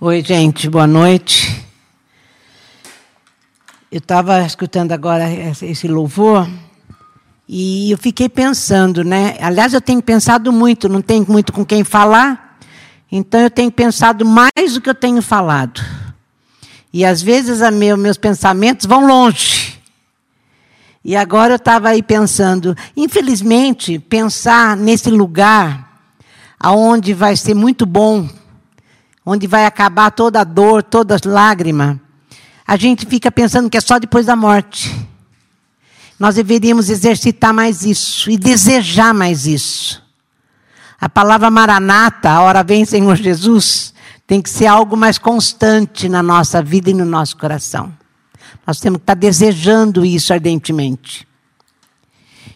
Oi, gente, boa noite. Eu estava escutando agora esse louvor e eu fiquei pensando, né? Aliás, eu tenho pensado muito, não tenho muito com quem falar, então eu tenho pensado mais do que eu tenho falado. E às vezes meu, meus pensamentos vão longe. E agora eu estava aí pensando, infelizmente, pensar nesse lugar aonde vai ser muito bom onde vai acabar toda a dor, toda a lágrima, a gente fica pensando que é só depois da morte. Nós deveríamos exercitar mais isso e desejar mais isso. A palavra maranata, a hora vem Senhor Jesus, tem que ser algo mais constante na nossa vida e no nosso coração. Nós temos que estar desejando isso ardentemente.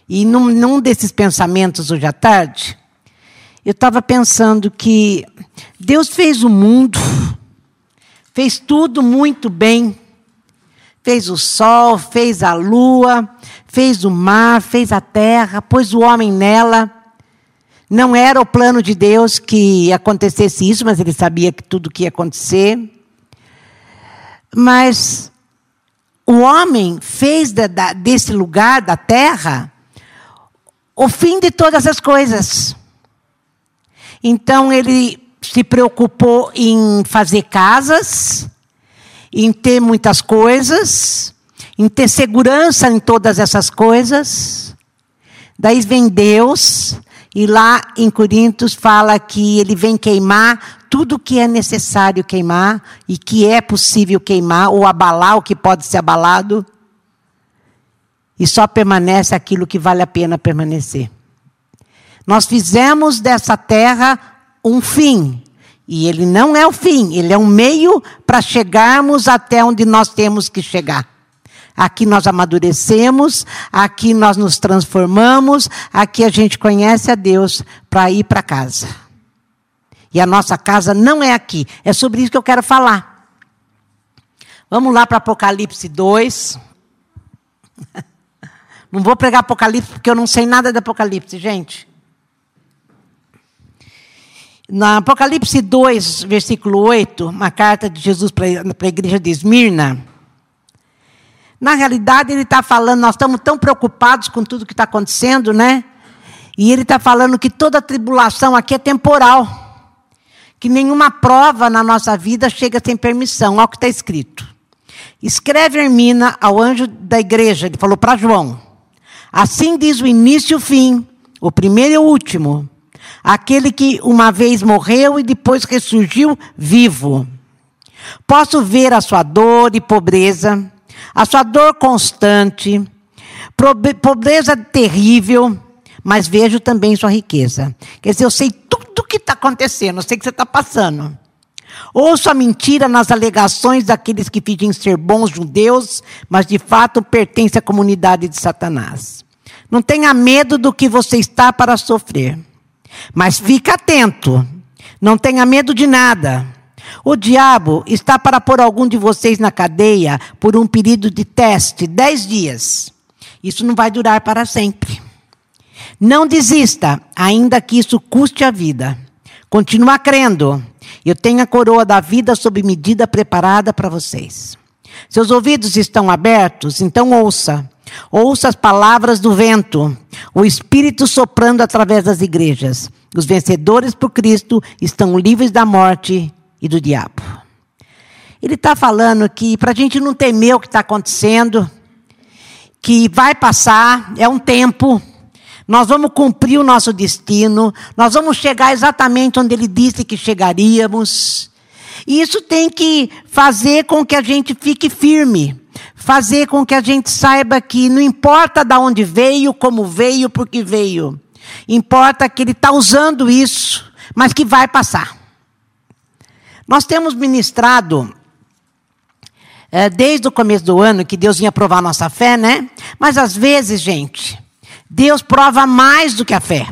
E num, num desses pensamentos hoje à tarde, eu estava pensando que Deus fez o mundo, fez tudo muito bem. Fez o sol, fez a lua, fez o mar, fez a terra, pôs o homem nela. Não era o plano de Deus que acontecesse isso, mas ele sabia que tudo que ia acontecer. Mas o homem fez da, da, desse lugar, da terra, o fim de todas as coisas. Então ele se preocupou em fazer casas, em ter muitas coisas, em ter segurança em todas essas coisas. Daí vem Deus, e lá em Coríntios fala que ele vem queimar tudo que é necessário queimar e que é possível queimar ou abalar o que pode ser abalado. E só permanece aquilo que vale a pena permanecer. Nós fizemos dessa terra um fim. E ele não é o fim, ele é um meio para chegarmos até onde nós temos que chegar. Aqui nós amadurecemos, aqui nós nos transformamos, aqui a gente conhece a Deus para ir para casa. E a nossa casa não é aqui. É sobre isso que eu quero falar. Vamos lá para Apocalipse 2. Não vou pregar Apocalipse porque eu não sei nada de Apocalipse, gente. Na Apocalipse 2, versículo 8, uma carta de Jesus para a igreja de Esmirna. Na realidade, ele está falando, nós estamos tão preocupados com tudo que está acontecendo, né? E ele está falando que toda tribulação aqui é temporal. Que nenhuma prova na nossa vida chega sem permissão. Olha o que está escrito. Escreve Hermina ao anjo da igreja, ele falou para João. Assim diz o início e o fim, o primeiro e o último aquele que uma vez morreu e depois ressurgiu vivo. Posso ver a sua dor e pobreza, a sua dor constante, pobreza terrível, mas vejo também sua riqueza. Quer dizer, eu sei tudo o que está acontecendo, eu sei que você está passando. Ouço a mentira nas alegações daqueles que fingem ser bons judeus, mas de fato pertencem à comunidade de Satanás. Não tenha medo do que você está para sofrer. Mas fica atento, não tenha medo de nada. O diabo está para pôr algum de vocês na cadeia por um período de teste, dez dias. Isso não vai durar para sempre. Não desista, ainda que isso custe a vida. Continua crendo. Eu tenho a coroa da vida sob medida preparada para vocês. Seus ouvidos estão abertos, então ouça. Ouça as palavras do vento, o Espírito soprando através das igrejas. Os vencedores por Cristo estão livres da morte e do diabo. Ele está falando que para a gente não temer o que está acontecendo, que vai passar, é um tempo, nós vamos cumprir o nosso destino, nós vamos chegar exatamente onde ele disse que chegaríamos. E isso tem que fazer com que a gente fique firme fazer com que a gente saiba que não importa de onde veio, como veio, por que veio. Importa que ele está usando isso, mas que vai passar. Nós temos ministrado é, desde o começo do ano que Deus vinha provar nossa fé, né? Mas às vezes, gente, Deus prova mais do que a fé.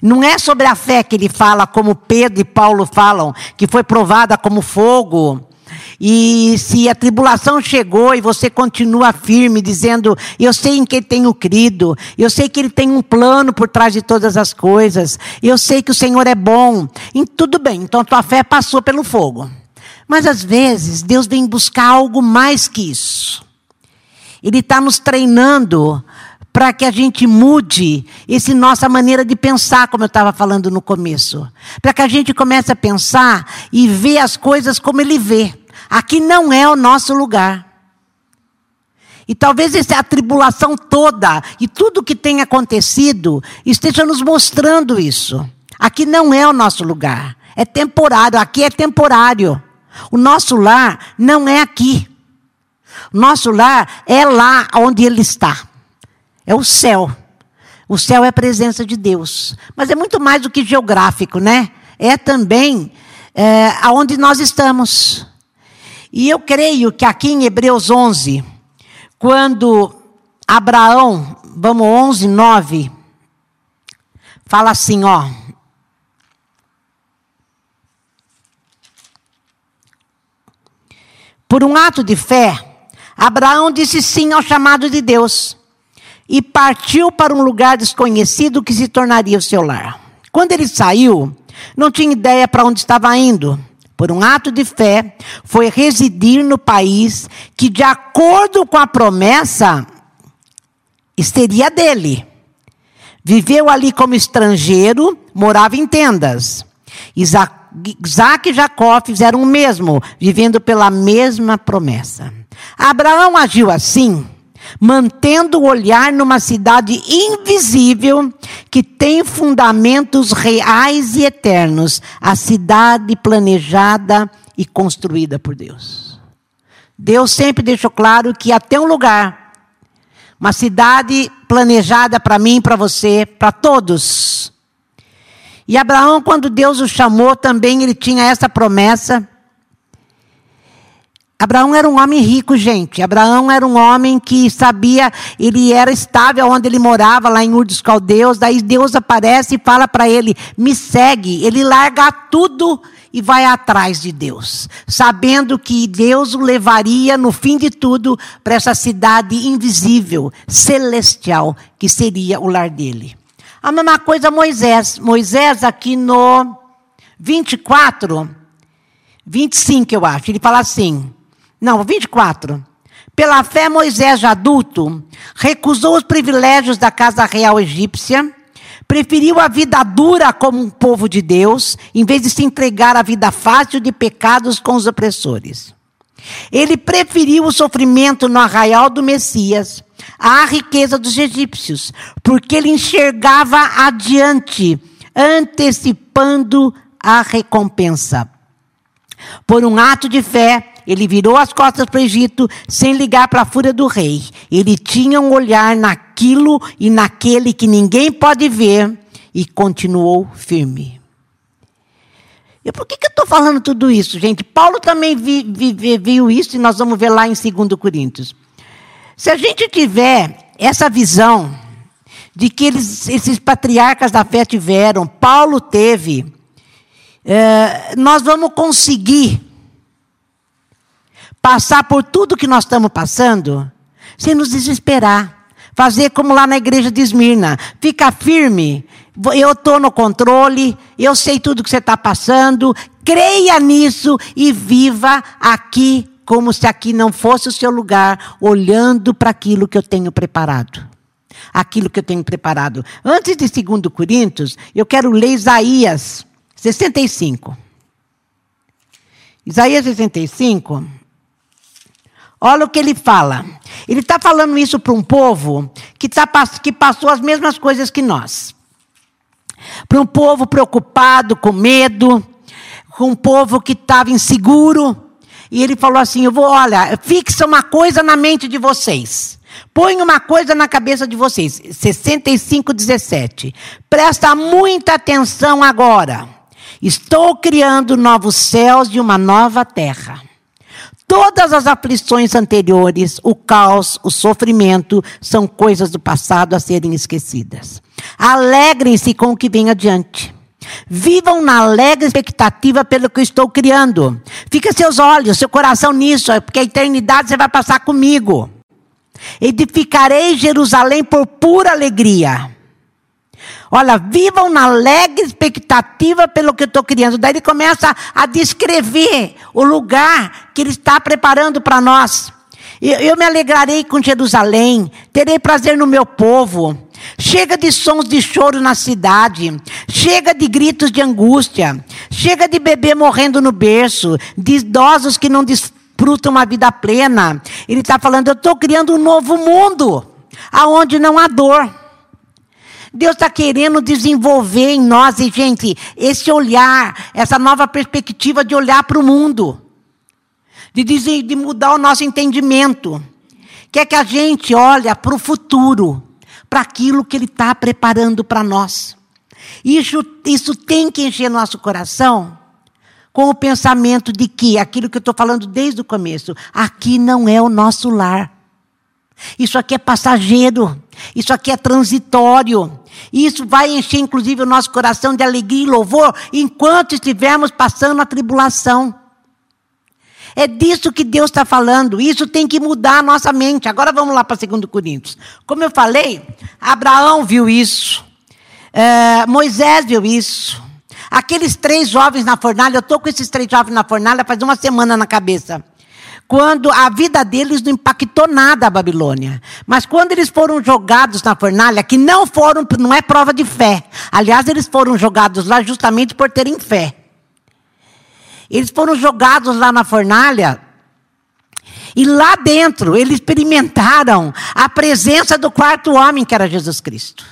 Não é sobre a fé que ele fala, como Pedro e Paulo falam, que foi provada como fogo, e se a tribulação chegou e você continua firme, dizendo: Eu sei em quem tenho crido, eu sei que Ele tem um plano por trás de todas as coisas, eu sei que o Senhor é bom, e tudo bem, então tua fé passou pelo fogo. Mas às vezes Deus vem buscar algo mais que isso. Ele está nos treinando para que a gente mude essa nossa maneira de pensar, como eu estava falando no começo. Para que a gente comece a pensar e ver as coisas como Ele vê. Aqui não é o nosso lugar. E talvez essa tribulação toda e tudo que tem acontecido esteja nos mostrando isso. Aqui não é o nosso lugar. É temporário. Aqui é temporário. O nosso lar não é aqui. O nosso lar é lá onde ele está. É o céu. O céu é a presença de Deus. Mas é muito mais do que geográfico, né? É também é, aonde nós estamos. E eu creio que aqui em Hebreus 11, quando Abraão, vamos 11, 9, fala assim, ó. Por um ato de fé, Abraão disse sim ao chamado de Deus e partiu para um lugar desconhecido que se tornaria o seu lar. Quando ele saiu, não tinha ideia para onde estava indo. Por um ato de fé, foi residir no país que, de acordo com a promessa, seria dele. Viveu ali como estrangeiro, morava em tendas. Isaac e Jacó fizeram o mesmo, vivendo pela mesma promessa. Abraão agiu assim, mantendo o olhar numa cidade invisível que tem fundamentos reais e eternos, a cidade planejada e construída por Deus. Deus sempre deixou claro que até um lugar, uma cidade planejada para mim, para você, para todos. E Abraão, quando Deus o chamou, também ele tinha essa promessa. Abraão era um homem rico, gente. Abraão era um homem que sabia, ele era estável onde ele morava, lá em Ur dos Caldeus. Daí Deus aparece e fala para ele: me segue. Ele larga tudo e vai atrás de Deus, sabendo que Deus o levaria, no fim de tudo, para essa cidade invisível, celestial, que seria o lar dele. A mesma coisa Moisés. Moisés, aqui no 24, 25, eu acho, ele fala assim. Não, 24. Pela fé, Moisés, adulto, recusou os privilégios da casa real egípcia, preferiu a vida dura como um povo de Deus, em vez de se entregar à vida fácil de pecados com os opressores. Ele preferiu o sofrimento no arraial do Messias à riqueza dos egípcios, porque ele enxergava adiante, antecipando a recompensa. Por um ato de fé, ele virou as costas para o Egito sem ligar para a fúria do rei. Ele tinha um olhar naquilo e naquele que ninguém pode ver e continuou firme. E por que, que eu estou falando tudo isso, gente? Paulo também vi, vi, viu isso e nós vamos ver lá em 2 Coríntios. Se a gente tiver essa visão de que eles, esses patriarcas da fé tiveram, Paulo teve, é, nós vamos conseguir passar por tudo que nós estamos passando sem nos desesperar. Fazer como lá na igreja de Esmirna. Fica firme. Eu estou no controle. Eu sei tudo que você está passando. Creia nisso e viva aqui como se aqui não fosse o seu lugar, olhando para aquilo que eu tenho preparado. Aquilo que eu tenho preparado. Antes de 2 Coríntios, eu quero ler Isaías 65. Isaías 65. Olha o que ele fala. Ele está falando isso para um povo que, tá, que passou as mesmas coisas que nós. Para um povo preocupado, com medo, com um povo que estava inseguro, e ele falou assim: Eu vou, olha, fixa uma coisa na mente de vocês. Põe uma coisa na cabeça de vocês. 65, 17. Presta muita atenção agora. Estou criando novos céus e uma nova terra. Todas as aflições anteriores, o caos, o sofrimento, são coisas do passado a serem esquecidas. Alegrem-se com o que vem adiante. Vivam na alegre expectativa pelo que estou criando. Fica seus olhos, seu coração nisso, é porque a eternidade você vai passar comigo. Edificarei Jerusalém por pura alegria. Olha, vivam na alegre expectativa pelo que eu estou criando. Daí ele começa a descrever o lugar que ele está preparando para nós. Eu, me alegrarei com Jerusalém, terei prazer no meu povo. Chega de sons de choro na cidade, chega de gritos de angústia, chega de bebê morrendo no berço, de idosos que não desfrutam uma vida plena. Ele está falando: eu estou criando um novo mundo, aonde não há dor. Deus está querendo desenvolver em nós, e gente, esse olhar, essa nova perspectiva de olhar para o mundo, de, dizer, de mudar o nosso entendimento. Quer que a gente olhe para o futuro, para aquilo que Ele está preparando para nós. Isso, isso tem que encher nosso coração com o pensamento de que, aquilo que eu estou falando desde o começo, aqui não é o nosso lar. Isso aqui é passageiro, isso aqui é transitório. Isso vai encher, inclusive, o nosso coração de alegria e louvor enquanto estivermos passando a tribulação. É disso que Deus está falando. Isso tem que mudar a nossa mente. Agora vamos lá para 2 Coríntios. Como eu falei, Abraão viu isso. É, Moisés viu isso. Aqueles três jovens na fornalha, eu estou com esses três jovens na fornalha faz uma semana na cabeça quando a vida deles não impactou nada a Babilônia. Mas quando eles foram jogados na fornalha, que não foram, não é prova de fé. Aliás, eles foram jogados lá justamente por terem fé. Eles foram jogados lá na fornalha e lá dentro eles experimentaram a presença do quarto homem, que era Jesus Cristo.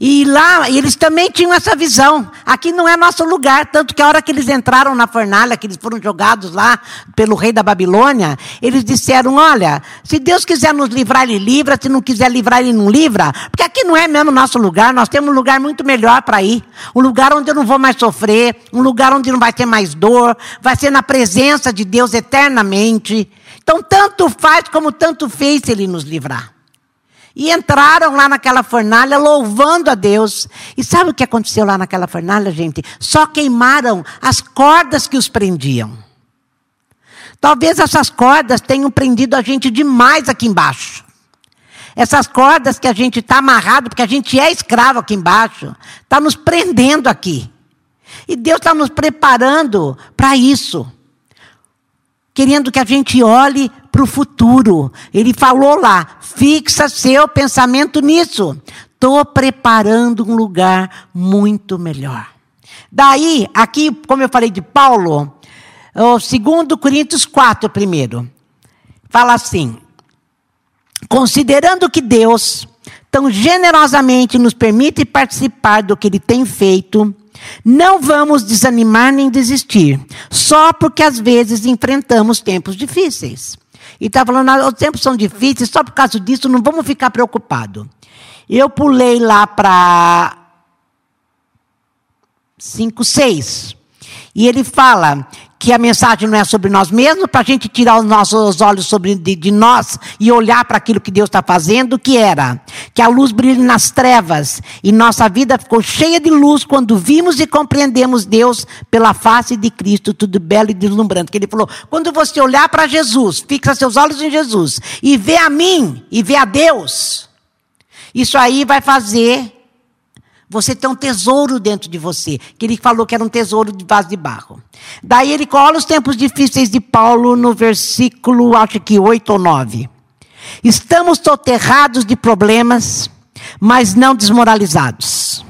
E lá eles também tinham essa visão. Aqui não é nosso lugar. Tanto que a hora que eles entraram na fornalha, que eles foram jogados lá pelo rei da Babilônia, eles disseram: Olha, se Deus quiser nos livrar, Ele livra. Se não quiser livrar, Ele não livra. Porque aqui não é mesmo nosso lugar. Nós temos um lugar muito melhor para ir. Um lugar onde eu não vou mais sofrer. Um lugar onde não vai ter mais dor. Vai ser na presença de Deus eternamente. Então, tanto faz como tanto fez Ele nos livrar. E entraram lá naquela fornalha louvando a Deus. E sabe o que aconteceu lá naquela fornalha, gente? Só queimaram as cordas que os prendiam. Talvez essas cordas tenham prendido a gente demais aqui embaixo. Essas cordas que a gente está amarrado, porque a gente é escravo aqui embaixo, está nos prendendo aqui. E Deus está nos preparando para isso querendo que a gente olhe para o futuro. Ele falou lá: fixa seu pensamento nisso. Estou preparando um lugar muito melhor. Daí, aqui, como eu falei de Paulo, o 2 Coríntios 4, primeiro, fala assim: considerando que Deus tão generosamente nos permite participar do que Ele tem feito, não vamos desanimar nem desistir, só porque às vezes enfrentamos tempos difíceis. E está falando, ah, os tempos são difíceis, só por causa disso não vamos ficar preocupados. Eu pulei lá para 5, 6. E ele fala que a mensagem não é sobre nós mesmos, para a gente tirar os nossos olhos sobre, de, de nós e olhar para aquilo que Deus está fazendo, que era que a luz brilhe nas trevas e nossa vida ficou cheia de luz quando vimos e compreendemos Deus pela face de Cristo, tudo belo e deslumbrante. Que ele falou: quando você olhar para Jesus, fixa seus olhos em Jesus e vê a mim e vê a Deus, isso aí vai fazer você tem um tesouro dentro de você, que ele falou que era um tesouro de vaso de barro. Daí ele cola os tempos difíceis de Paulo no versículo, acho que 8 ou 9. Estamos soterrados de problemas, mas não desmoralizados.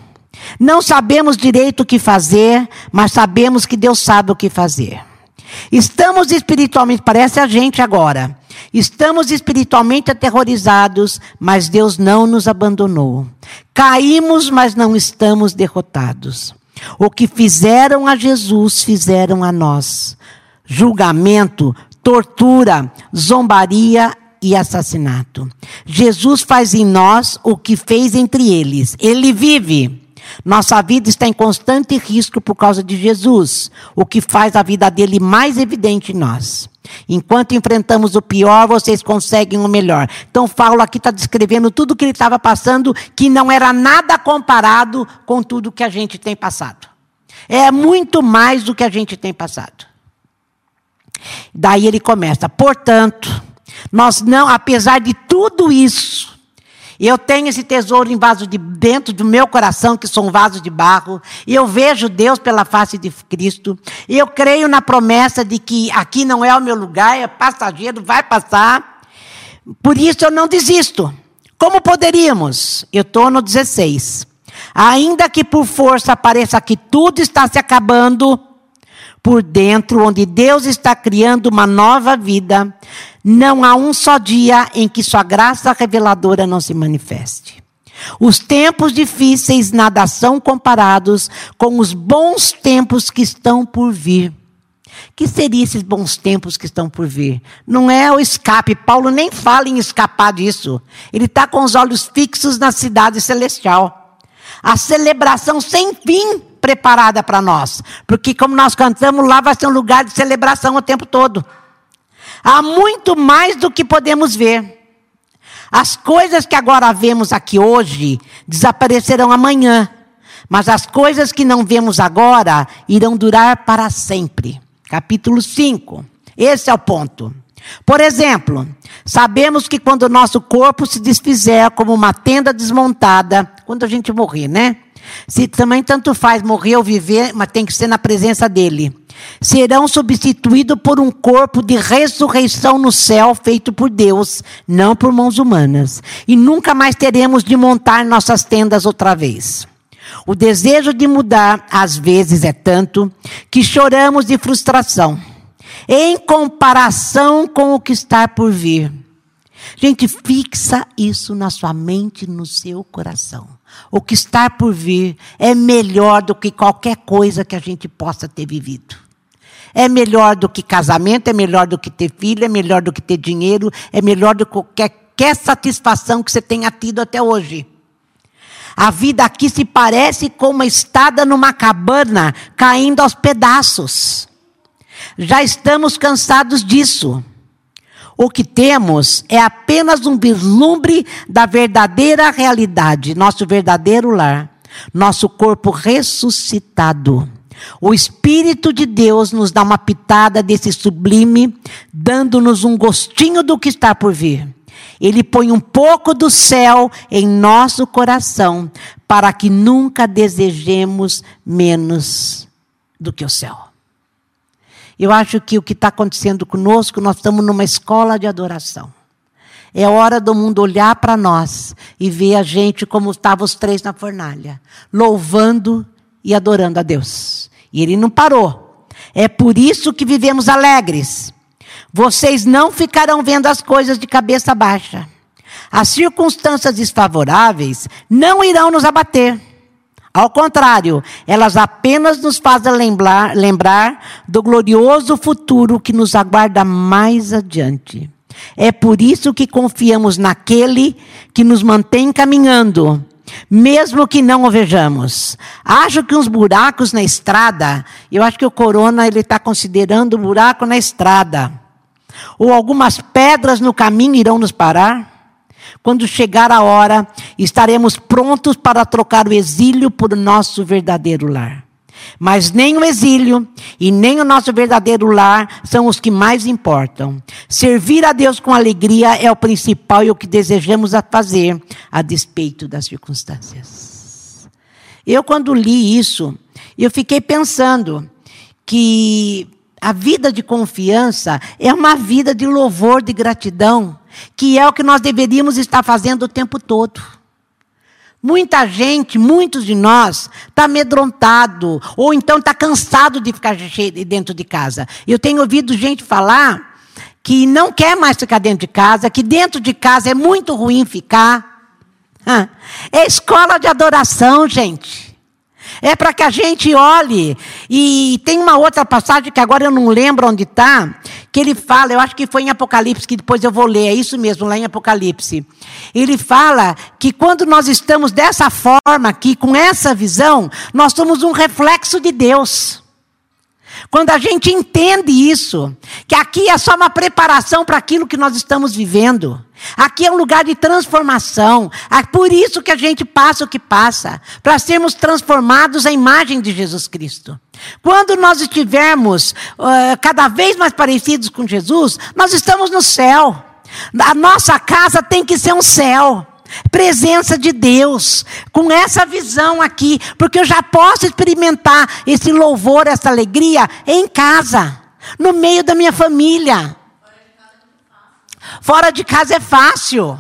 Não sabemos direito o que fazer, mas sabemos que Deus sabe o que fazer. Estamos espiritualmente, parece a gente agora. Estamos espiritualmente aterrorizados, mas Deus não nos abandonou. Caímos, mas não estamos derrotados. O que fizeram a Jesus, fizeram a nós. Julgamento, tortura, zombaria e assassinato. Jesus faz em nós o que fez entre eles. Ele vive. Nossa vida está em constante risco por causa de Jesus, o que faz a vida dele mais evidente em nós. Enquanto enfrentamos o pior, vocês conseguem o melhor. Então, Paulo aqui está descrevendo tudo o que ele estava passando, que não era nada comparado com tudo que a gente tem passado. É muito mais do que a gente tem passado. Daí ele começa, portanto, nós não, apesar de tudo isso, Eu tenho esse tesouro em vaso de dentro do meu coração, que sou um vaso de barro. E eu vejo Deus pela face de Cristo. E eu creio na promessa de que aqui não é o meu lugar, é passageiro, vai passar. Por isso eu não desisto. Como poderíamos? Eu estou no 16. Ainda que por força pareça que tudo está se acabando, por dentro, onde Deus está criando uma nova vida, não há um só dia em que sua graça reveladora não se manifeste. Os tempos difíceis nada são comparados com os bons tempos que estão por vir. Que seriam esses bons tempos que estão por vir? Não é o escape. Paulo nem fala em escapar disso. Ele está com os olhos fixos na cidade celestial. A celebração sem fim preparada para nós. Porque, como nós cantamos, lá vai ser um lugar de celebração o tempo todo. Há muito mais do que podemos ver. As coisas que agora vemos aqui hoje desaparecerão amanhã. Mas as coisas que não vemos agora irão durar para sempre. Capítulo 5. Esse é o ponto. Por exemplo, sabemos que quando o nosso corpo se desfizer como uma tenda desmontada, quando a gente morrer, né? Se também tanto faz morrer ou viver, mas tem que ser na presença dele. Serão substituídos por um corpo de ressurreição no céu feito por Deus, não por mãos humanas. E nunca mais teremos de montar nossas tendas outra vez. O desejo de mudar, às vezes, é tanto que choramos de frustração, em comparação com o que está por vir. Gente, fixa isso na sua mente, no seu coração. O que está por vir é melhor do que qualquer coisa que a gente possa ter vivido. É melhor do que casamento, é melhor do que ter filho, é melhor do que ter dinheiro, é melhor do que qualquer satisfação que você tenha tido até hoje. A vida aqui se parece com uma estada numa cabana caindo aos pedaços. Já estamos cansados disso. O que temos é apenas um vislumbre da verdadeira realidade, nosso verdadeiro lar, nosso corpo ressuscitado. O Espírito de Deus nos dá uma pitada desse sublime, dando-nos um gostinho do que está por vir. Ele põe um pouco do céu em nosso coração, para que nunca desejemos menos do que o céu. Eu acho que o que está acontecendo conosco, nós estamos numa escola de adoração. É hora do mundo olhar para nós e ver a gente como estavam os três na fornalha, louvando e adorando a Deus. E ele não parou. É por isso que vivemos alegres. Vocês não ficarão vendo as coisas de cabeça baixa. As circunstâncias desfavoráveis não irão nos abater. Ao contrário, elas apenas nos fazem lembrar, lembrar do glorioso futuro que nos aguarda mais adiante. É por isso que confiamos naquele que nos mantém caminhando, mesmo que não o vejamos. Acho que uns buracos na estrada, eu acho que o corona ele está considerando buraco na estrada, ou algumas pedras no caminho irão nos parar. Quando chegar a hora, estaremos prontos para trocar o exílio por nosso verdadeiro lar. Mas nem o exílio e nem o nosso verdadeiro lar são os que mais importam. Servir a Deus com alegria é o principal e o que desejamos fazer, a despeito das circunstâncias. Eu, quando li isso, eu fiquei pensando que a vida de confiança é uma vida de louvor, de gratidão que é o que nós deveríamos estar fazendo o tempo todo. Muita gente, muitos de nós, está amedrontado, ou então está cansado de ficar dentro de casa. Eu tenho ouvido gente falar que não quer mais ficar dentro de casa, que dentro de casa é muito ruim ficar. É escola de adoração, gente. É para que a gente olhe. E tem uma outra passagem que agora eu não lembro onde está, que ele fala, eu acho que foi em Apocalipse, que depois eu vou ler, é isso mesmo, lá em Apocalipse. Ele fala que quando nós estamos dessa forma aqui, com essa visão, nós somos um reflexo de Deus. Quando a gente entende isso, que aqui é só uma preparação para aquilo que nós estamos vivendo. Aqui é um lugar de transformação. É por isso que a gente passa o que passa, para sermos transformados à imagem de Jesus Cristo. Quando nós estivermos uh, cada vez mais parecidos com Jesus, nós estamos no céu. A nossa casa tem que ser um céu. Presença de Deus, com essa visão aqui, porque eu já posso experimentar esse louvor, essa alegria em casa, no meio da minha família. Fora de casa é fácil.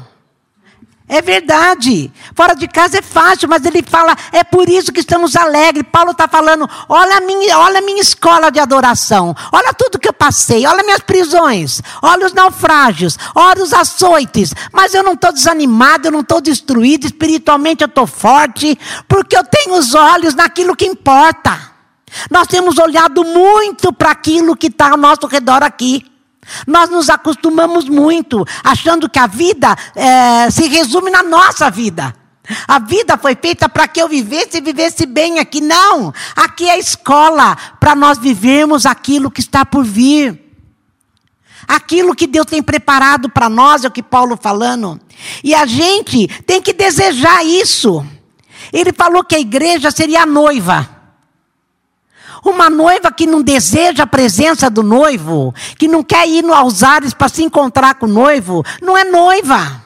É verdade. Fora de casa é fácil, mas ele fala, é por isso que estamos alegres. Paulo está falando, olha a, minha, olha a minha escola de adoração, olha tudo que eu passei, olha minhas prisões, olha os naufrágios, olha os açoites. Mas eu não estou desanimado, eu não estou destruído, espiritualmente eu estou forte, porque eu tenho os olhos naquilo que importa. Nós temos olhado muito para aquilo que está ao nosso redor aqui. Nós nos acostumamos muito, achando que a vida é, se resume na nossa vida. A vida foi feita para que eu vivesse e vivesse bem aqui. Não, aqui é a escola para nós vivermos aquilo que está por vir. Aquilo que Deus tem preparado para nós, é o que Paulo falando. E a gente tem que desejar isso. Ele falou que a igreja seria a noiva. Uma noiva que não deseja a presença do noivo, que não quer ir aos ares para se encontrar com o noivo, não é noiva.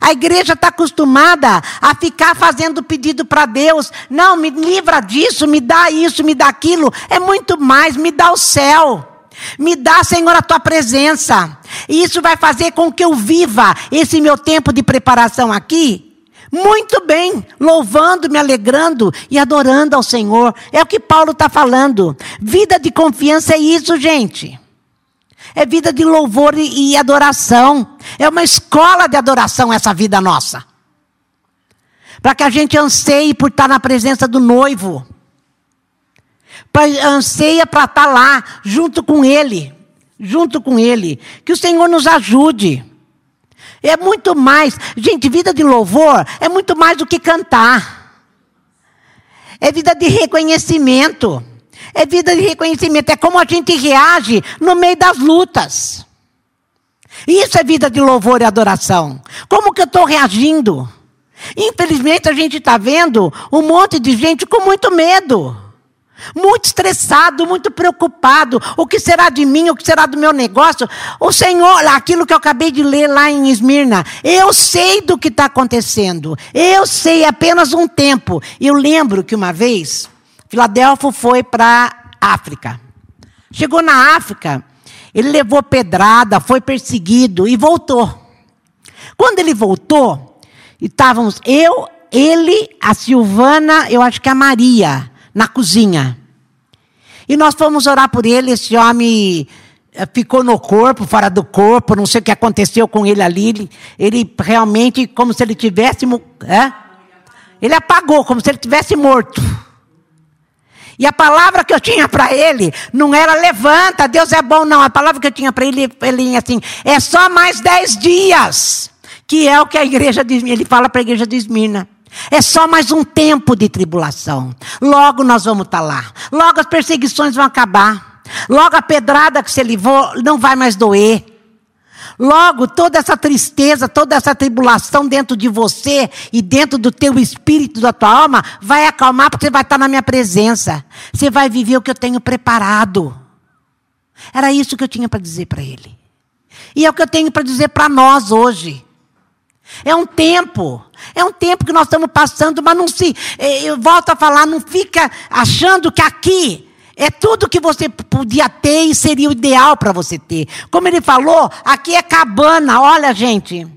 A igreja está acostumada a ficar fazendo pedido para Deus. Não, me livra disso, me dá isso, me dá aquilo. É muito mais, me dá o céu. Me dá, Senhor, a tua presença. E isso vai fazer com que eu viva esse meu tempo de preparação aqui muito bem, louvando, me alegrando e adorando ao Senhor. É o que Paulo está falando. Vida de confiança é isso, gente. É vida de louvor e adoração. É uma escola de adoração essa vida nossa. Para que a gente anseie por estar na presença do noivo. Pra, anseia para estar lá, junto com Ele. Junto com Ele. Que o Senhor nos ajude. É muito mais. Gente, vida de louvor é muito mais do que cantar. É vida de reconhecimento. É vida de reconhecimento. É como a gente reage no meio das lutas. Isso é vida de louvor e adoração. Como que eu estou reagindo? Infelizmente, a gente está vendo um monte de gente com muito medo. Muito estressado, muito preocupado. O que será de mim? O que será do meu negócio? O Senhor, aquilo que eu acabei de ler lá em Esmirna, eu sei do que está acontecendo. Eu sei apenas um tempo. Eu lembro que uma vez, Filadélfo foi para África. Chegou na África, ele levou pedrada, foi perseguido e voltou. Quando ele voltou, estávamos eu, ele, a Silvana, eu acho que a Maria na cozinha. E nós fomos orar por ele, esse homem eh, ficou no corpo, fora do corpo, não sei o que aconteceu com ele ali. Ele, ele realmente, como se ele tivesse. É? Ele apagou, como se ele tivesse morto. E a palavra que eu tinha para ele não era levanta, Deus é bom, não. A palavra que eu tinha para ele, ele assim, é só mais dez dias. Que é o que a igreja diz, ele fala para a igreja de Esmirna. É só mais um tempo de tribulação. Logo nós vamos estar tá lá. Logo as perseguições vão acabar. Logo a pedrada que você levou não vai mais doer. Logo toda essa tristeza, toda essa tribulação dentro de você e dentro do teu espírito, da tua alma, vai acalmar porque você vai estar na minha presença. Você vai viver o que eu tenho preparado. Era isso que eu tinha para dizer para ele. E é o que eu tenho para dizer para nós hoje. É um tempo. É um tempo que nós estamos passando, mas não se. Eh, eu volto a falar, não fica achando que aqui é tudo que você podia ter e seria o ideal para você ter. Como ele falou, aqui é cabana. Olha, gente.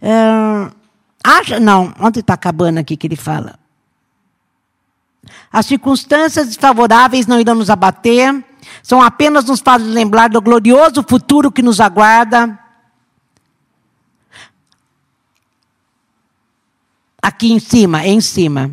É, acha, não, onde está a cabana aqui que ele fala? As circunstâncias desfavoráveis não irão nos abater, são apenas nos fazem lembrar do glorioso futuro que nos aguarda. Aqui em cima, em cima.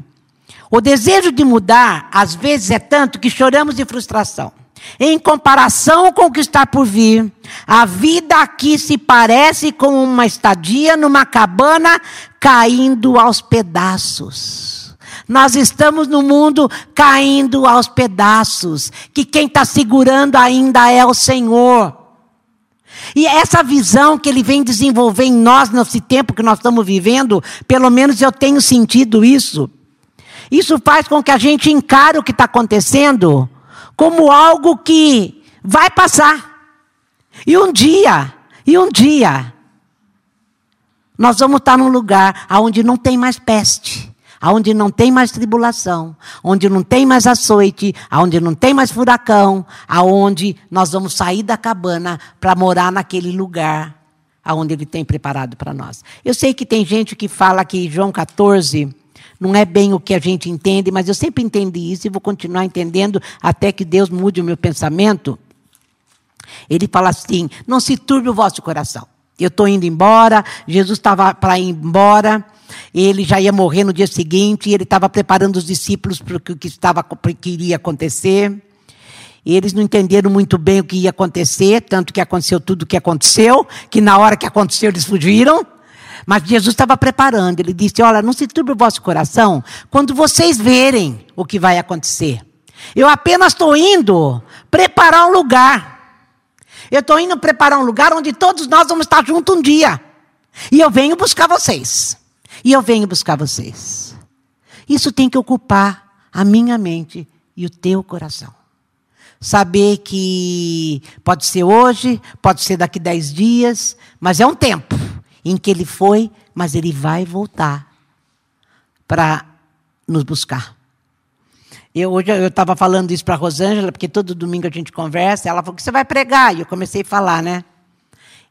O desejo de mudar, às vezes, é tanto que choramos de frustração. Em comparação com o que está por vir, a vida aqui se parece com uma estadia numa cabana caindo aos pedaços. Nós estamos no mundo caindo aos pedaços, que quem está segurando ainda é o Senhor. E essa visão que ele vem desenvolver em nós nesse tempo que nós estamos vivendo, pelo menos eu tenho sentido isso. Isso faz com que a gente encare o que está acontecendo como algo que vai passar. E um dia, e um dia, Nós vamos estar num lugar onde não tem mais peste, onde não tem mais tribulação, onde não tem mais açoite, onde não tem mais furacão, aonde nós vamos sair da cabana para morar naquele lugar aonde ele tem preparado para nós. Eu sei que tem gente que fala que João 14 não é bem o que a gente entende, mas eu sempre entendi isso e vou continuar entendendo até que Deus mude o meu pensamento. Ele fala assim: não se turbe o vosso coração. Eu estou indo embora, Jesus estava para ir embora, ele já ia morrer no dia seguinte, e ele estava preparando os discípulos para o que, estava, que iria acontecer. Eles não entenderam muito bem o que ia acontecer, tanto que aconteceu tudo o que aconteceu, que na hora que aconteceu eles fugiram. Mas Jesus estava preparando, ele disse: Olha, não se turbe o vosso coração quando vocês verem o que vai acontecer. Eu apenas estou indo preparar um lugar. Eu estou indo preparar um lugar onde todos nós vamos estar juntos um dia. E eu venho buscar vocês. E eu venho buscar vocês. Isso tem que ocupar a minha mente e o teu coração. Saber que pode ser hoje, pode ser daqui dez dias, mas é um tempo em que ele foi, mas ele vai voltar para nos buscar. Eu, hoje eu estava falando isso para a Rosângela, porque todo domingo a gente conversa. Ela falou que você vai pregar. E eu comecei a falar, né?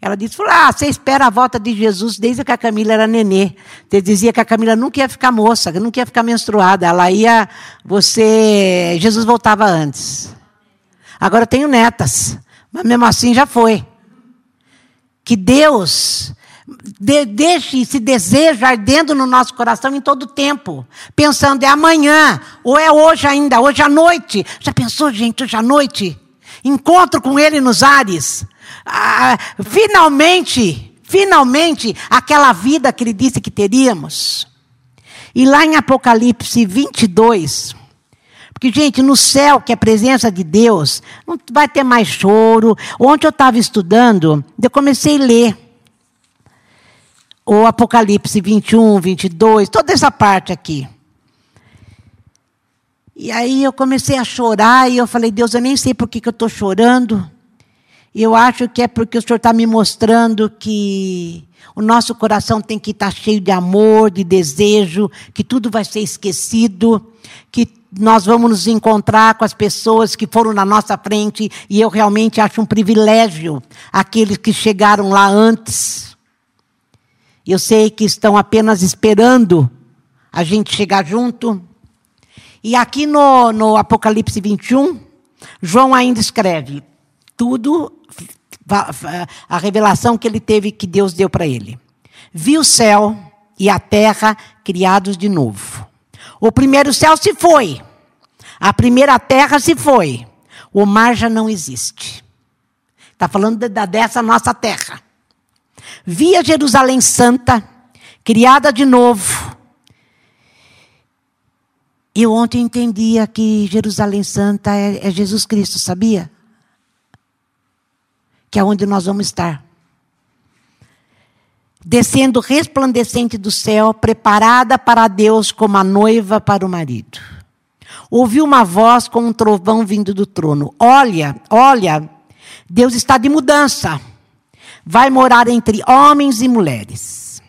Ela disse: Ah, você espera a volta de Jesus desde que a Camila era nenê. Você dizia que a Camila nunca ia ficar moça, nunca ia ficar menstruada. Ela ia. Você. Jesus voltava antes. Agora eu tenho netas, mas mesmo assim já foi. Que Deus de, deixe esse desejo ardendo no nosso coração em todo tempo. Pensando, é amanhã, ou é hoje ainda, hoje à noite. Já pensou, gente, hoje à noite? Encontro com Ele nos ares. Ah, finalmente, finalmente, aquela vida que Ele disse que teríamos. E lá em Apocalipse 22, porque, gente, no céu, que é a presença de Deus, não vai ter mais choro. Ontem eu estava estudando, eu comecei a ler o Apocalipse 21, 22, toda essa parte aqui. E aí eu comecei a chorar e eu falei, Deus, eu nem sei por que, que eu estou chorando. E eu acho que é porque o Senhor está me mostrando que o nosso coração tem que estar tá cheio de amor, de desejo, que tudo vai ser esquecido, que nós vamos nos encontrar com as pessoas que foram na nossa frente, e eu realmente acho um privilégio aqueles que chegaram lá antes. Eu sei que estão apenas esperando a gente chegar junto. E aqui no, no Apocalipse 21, João ainda escreve tudo, a revelação que ele teve, que Deus deu para ele. Vi o céu e a terra criados de novo. O primeiro céu se foi, a primeira terra se foi, o mar já não existe. Está falando da, dessa nossa terra. Via Jerusalém Santa, criada de novo. Eu ontem entendia que Jerusalém Santa é, é Jesus Cristo, sabia? Que é onde nós vamos estar. Descendo resplandecente do céu, preparada para Deus como a noiva para o marido. Ouvi uma voz com um trovão vindo do trono. Olha, olha, Deus está de mudança vai morar entre homens e mulheres.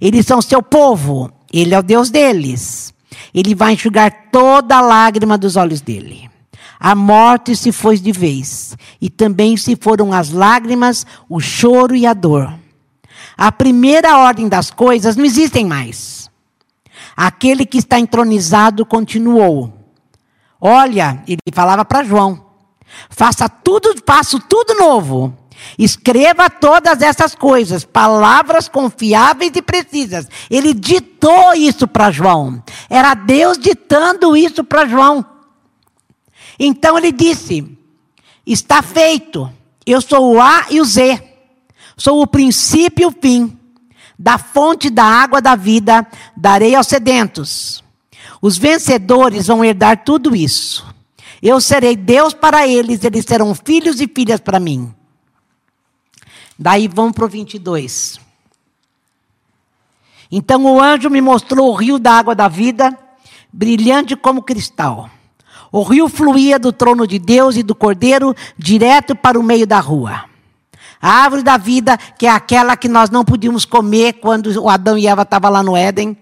Eles são seu povo, ele é o Deus deles. Ele vai enxugar toda a lágrima dos olhos dele. A morte se foi de vez, e também se foram as lágrimas, o choro e a dor. A primeira ordem das coisas não existem mais. Aquele que está entronizado continuou. Olha, ele falava para João: faça tudo, faço tudo novo. Escreva todas essas coisas, palavras confiáveis e precisas. Ele ditou isso para João. Era Deus ditando isso para João. Então ele disse: Está feito. Eu sou o A e o Z. Sou o princípio e o fim. Da fonte da água da vida darei aos sedentos. Os vencedores vão herdar tudo isso. Eu serei Deus para eles, eles serão filhos e filhas para mim. Daí vamos para o 22. Então o anjo me mostrou o rio da água da vida, brilhante como cristal. O rio fluía do trono de Deus e do cordeiro direto para o meio da rua. A árvore da vida, que é aquela que nós não podíamos comer quando o Adão e Eva estavam lá no Éden,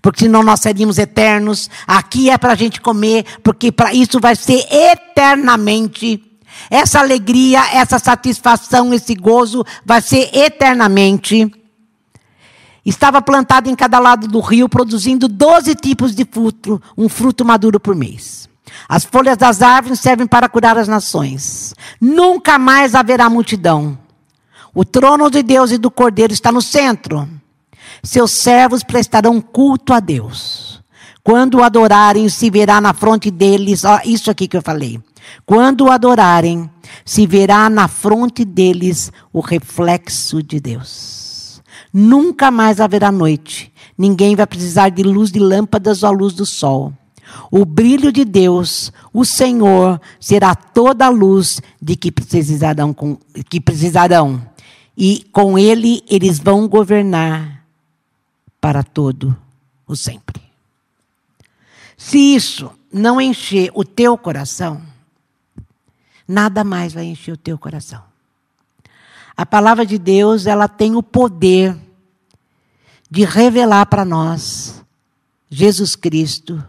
porque senão nós seríamos eternos. Aqui é para a gente comer, porque para isso vai ser eternamente. Essa alegria, essa satisfação, esse gozo vai ser eternamente. Estava plantado em cada lado do rio, produzindo 12 tipos de fruto, um fruto maduro por mês. As folhas das árvores servem para curar as nações. Nunca mais haverá multidão. O trono de Deus e do Cordeiro está no centro. Seus servos prestarão culto a Deus. Quando o adorarem, se verá na fronte deles, ó, isso aqui que eu falei. Quando o adorarem, se verá na fronte deles o reflexo de Deus. Nunca mais haverá noite. Ninguém vai precisar de luz de lâmpadas ou a luz do sol. O brilho de Deus, o Senhor, será toda a luz de que precisarão, que precisarão e com ele eles vão governar para todo o sempre. Se isso não encher o teu coração, nada mais vai encher o teu coração. A palavra de Deus, ela tem o poder de revelar para nós Jesus Cristo,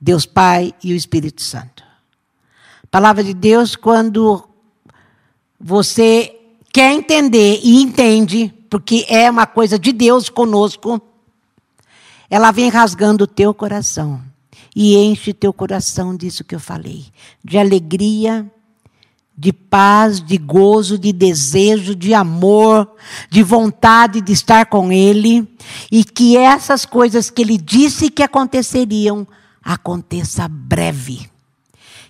Deus Pai e o Espírito Santo. Palavra de Deus, quando você quer entender e entende, porque é uma coisa de Deus conosco, ela vem rasgando o teu coração e enche teu coração disso que eu falei, de alegria, de paz, de gozo, de desejo, de amor, de vontade de estar com Ele, e que essas coisas que Ele disse que aconteceriam, aconteça breve.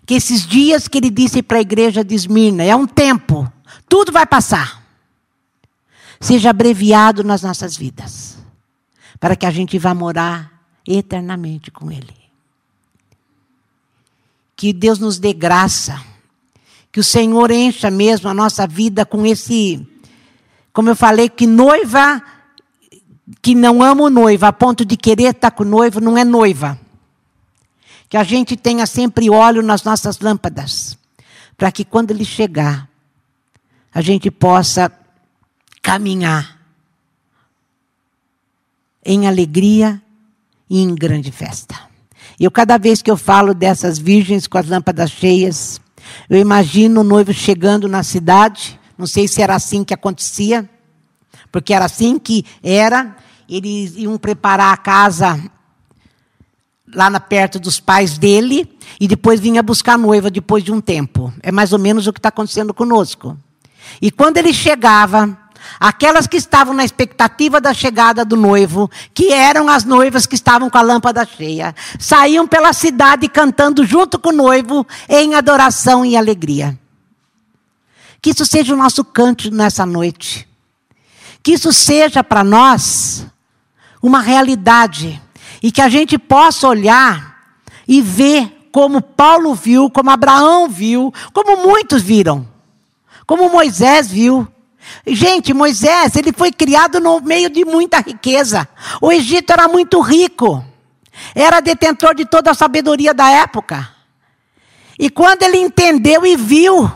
Que esses dias que Ele disse para a igreja de Esmirna, é um tempo, tudo vai passar. Seja abreviado nas nossas vidas, para que a gente vá morar eternamente com Ele. Que Deus nos dê graça, que o Senhor encha mesmo a nossa vida com esse, como eu falei, que noiva que não ama o noivo a ponto de querer estar com o noivo não é noiva. Que a gente tenha sempre óleo nas nossas lâmpadas, para que quando ele chegar, a gente possa caminhar em alegria e em grande festa. Eu, cada vez que eu falo dessas virgens com as lâmpadas cheias, eu imagino o noivo chegando na cidade, não sei se era assim que acontecia, porque era assim que era, eles iam preparar a casa lá na, perto dos pais dele, e depois vinha buscar a noiva depois de um tempo. É mais ou menos o que está acontecendo conosco. E quando ele chegava, aquelas que estavam na expectativa da chegada do noivo, que eram as noivas que estavam com a lâmpada cheia, saíam pela cidade cantando junto com o noivo em adoração e alegria. Que isso seja o nosso canto nessa noite. Que isso seja para nós uma realidade e que a gente possa olhar e ver como Paulo viu, como Abraão viu, como muitos viram como Moisés viu. Gente, Moisés, ele foi criado no meio de muita riqueza. O Egito era muito rico. Era detentor de toda a sabedoria da época. E quando ele entendeu e viu,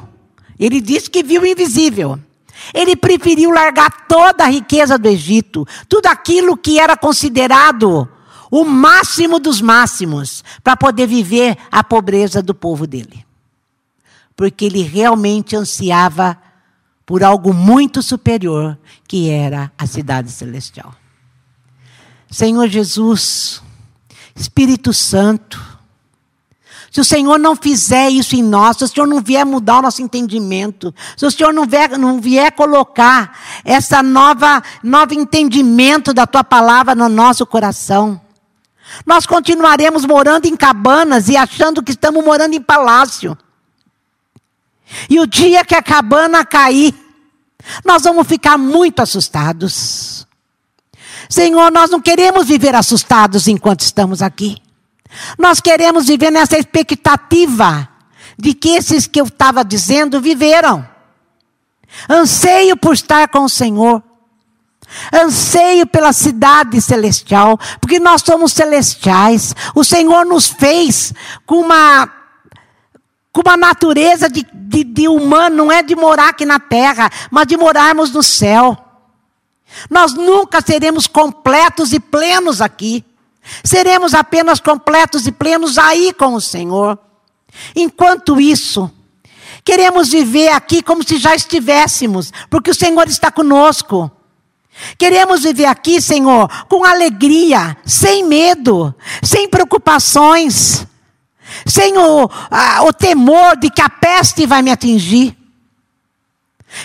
ele disse que viu o invisível. Ele preferiu largar toda a riqueza do Egito, tudo aquilo que era considerado o máximo dos máximos, para poder viver a pobreza do povo dele porque ele realmente ansiava por algo muito superior, que era a cidade celestial. Senhor Jesus, Espírito Santo, se o Senhor não fizer isso em nós, se o Senhor não vier mudar o nosso entendimento, se o Senhor não vier, não vier colocar essa nova, novo entendimento da tua palavra no nosso coração, nós continuaremos morando em cabanas e achando que estamos morando em palácio. E o dia que a cabana cair, nós vamos ficar muito assustados. Senhor, nós não queremos viver assustados enquanto estamos aqui. Nós queremos viver nessa expectativa de que esses que eu estava dizendo viveram. Anseio por estar com o Senhor. Anseio pela cidade celestial, porque nós somos celestiais. O Senhor nos fez com uma com uma natureza de, de, de humano, não é de morar aqui na terra, mas de morarmos no céu. Nós nunca seremos completos e plenos aqui. Seremos apenas completos e plenos aí com o Senhor. Enquanto isso, queremos viver aqui como se já estivéssemos, porque o Senhor está conosco. Queremos viver aqui, Senhor, com alegria, sem medo, sem preocupações, sem o, a, o temor de que a peste vai me atingir.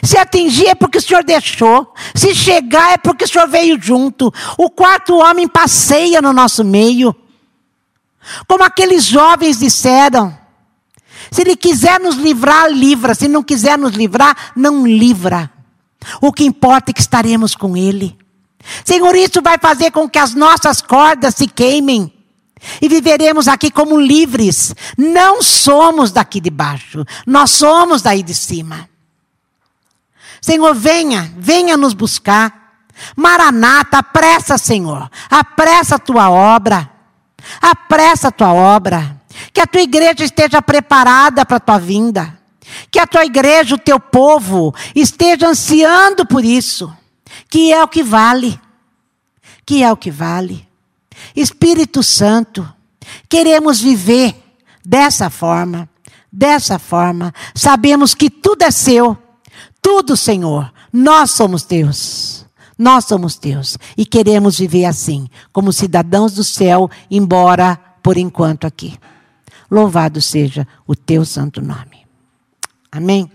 Se atingir é porque o Senhor deixou. Se chegar é porque o Senhor veio junto. O quarto homem passeia no nosso meio. Como aqueles jovens disseram. Se Ele quiser nos livrar, livra. Se não quiser nos livrar, não livra. O que importa é que estaremos com Ele. Senhor, isso vai fazer com que as nossas cordas se queimem. E viveremos aqui como livres. Não somos daqui de baixo. Nós somos daí de cima. Senhor, venha, venha nos buscar. Maranata, apressa, Senhor. Apressa a tua obra. Apressa a tua obra. Que a tua igreja esteja preparada para a tua vinda. Que a tua igreja, o teu povo, esteja ansiando por isso. Que é o que vale. Que é o que vale. Espírito Santo, queremos viver dessa forma. Dessa forma. Sabemos que tudo é seu tudo, Senhor. Nós somos teus. Nós somos teus. E queremos viver assim, como cidadãos do céu, embora por enquanto aqui. Louvado seja o teu santo nome. Amém.